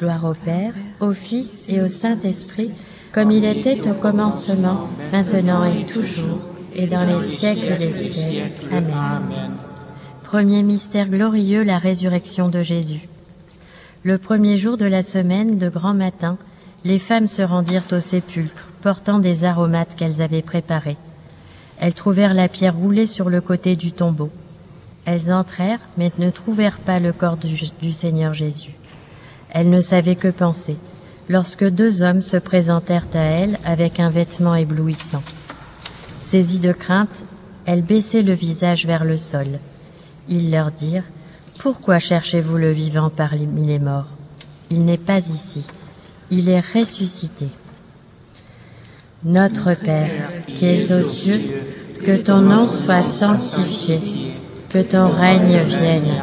Gloire au Père, au Fils et au Saint-Esprit, comme il était au commencement, maintenant et toujours, et dans les siècles des siècles. Amen. Premier mystère glorieux, la résurrection de Jésus. Le premier jour de la semaine, de grand matin, les femmes se rendirent au sépulcre, portant des aromates qu'elles avaient préparés. Elles trouvèrent la pierre roulée sur le côté du tombeau. Elles entrèrent, mais ne trouvèrent pas le corps du, du Seigneur Jésus. Elle ne savait que penser, lorsque deux hommes se présentèrent à elle avec un vêtement éblouissant. Saisie de crainte, elle baissait le visage vers le sol. Ils leur dirent, Pourquoi cherchez-vous le vivant parmi les morts? Il n'est pas ici, il est ressuscité. Notre Père, qui es aux cieux, que ton nom soit sanctifié, que ton règne vienne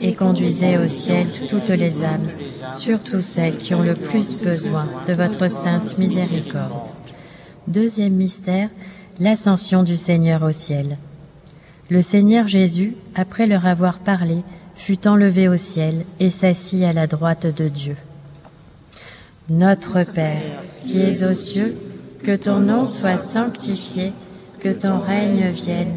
et conduisez au ciel toutes les âmes, surtout celles qui ont le plus besoin de votre sainte miséricorde. Deuxième mystère, l'ascension du Seigneur au ciel. Le Seigneur Jésus, après leur avoir parlé, fut enlevé au ciel et s'assit à la droite de Dieu. Notre Père, qui es aux cieux, que ton nom soit sanctifié, que ton règne vienne,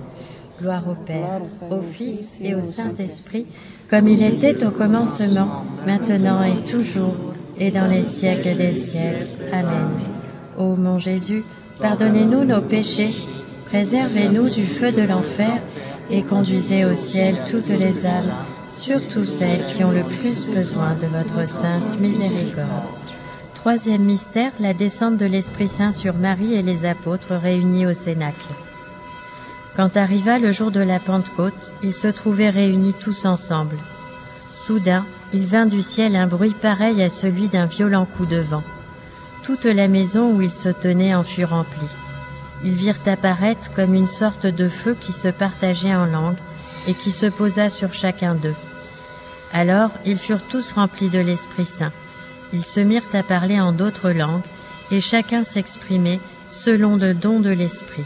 Gloire au Père, au Fils et au Saint-Esprit, comme il était au commencement, maintenant et toujours, et dans les siècles des siècles. Amen. Ô mon Jésus, pardonnez-nous nos péchés, préservez-nous du feu de l'enfer, et conduisez au ciel toutes les âmes, surtout celles qui ont le plus besoin de votre sainte miséricorde. Troisième mystère, la descente de l'Esprit Saint sur Marie et les apôtres réunis au Cénacle. Quand arriva le jour de la Pentecôte, ils se trouvaient réunis tous ensemble. Soudain, il vint du ciel un bruit pareil à celui d'un violent coup de vent. Toute la maison où ils se tenaient en fut remplie. Ils virent apparaître comme une sorte de feu qui se partageait en langues et qui se posa sur chacun d'eux. Alors ils furent tous remplis de l'Esprit Saint. Ils se mirent à parler en d'autres langues et chacun s'exprimait selon le don de l'Esprit.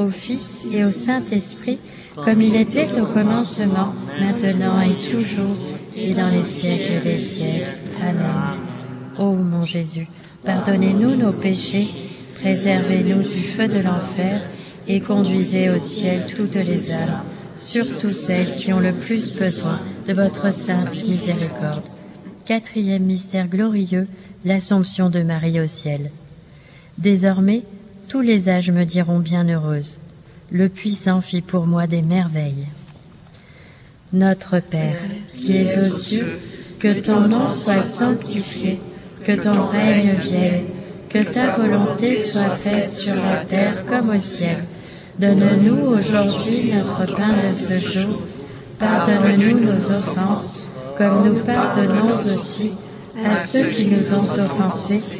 au Fils et au Saint-Esprit, comme il était au commencement, maintenant et toujours, et dans les siècles des siècles. Amen. Ô mon Jésus, pardonnez-nous nos péchés, préservez-nous du feu de l'enfer, et conduisez au ciel toutes les âmes, surtout celles qui ont le plus besoin de votre sainte miséricorde. Quatrième mystère glorieux, l'Assomption de Marie au ciel. Désormais, tous les âges me diront bienheureuse. Le puissant fit pour moi des merveilles. Notre Père, qui es aux cieux, que ton nom soit sanctifié, que ton règne vienne, que ta volonté soit faite sur la terre comme au ciel. Donne-nous aujourd'hui notre pain de ce jour. Pardonne-nous nos offenses, comme nous pardonnons aussi à ceux qui nous ont offensés,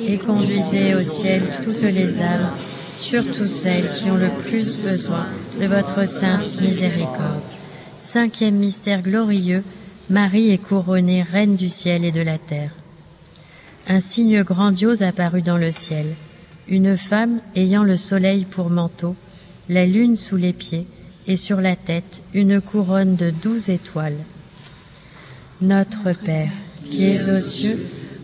et conduisez au ciel toutes les âmes, surtout celles qui ont le plus besoin de votre sainte miséricorde. Cinquième mystère glorieux, Marie est couronnée reine du ciel et de la terre. Un signe grandiose apparut dans le ciel. Une femme ayant le soleil pour manteau, la lune sous les pieds, et sur la tête une couronne de douze étoiles. Notre Père, qui es aux cieux,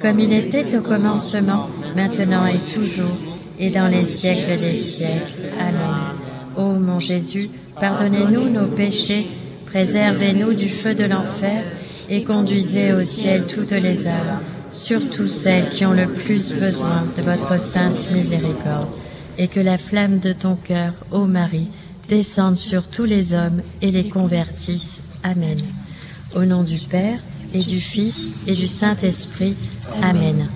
comme il était au commencement, maintenant et toujours, et dans les siècles des siècles. Amen. Ô mon Jésus, pardonnez-nous nos péchés, préservez-nous du feu de l'enfer, et conduisez au ciel toutes les âmes, surtout celles qui ont le plus besoin de votre sainte miséricorde. Et que la flamme de ton cœur, ô Marie, descende sur tous les hommes et les convertisse. Amen. Au nom du Père, et du Fils, et du Saint-Esprit. Amen.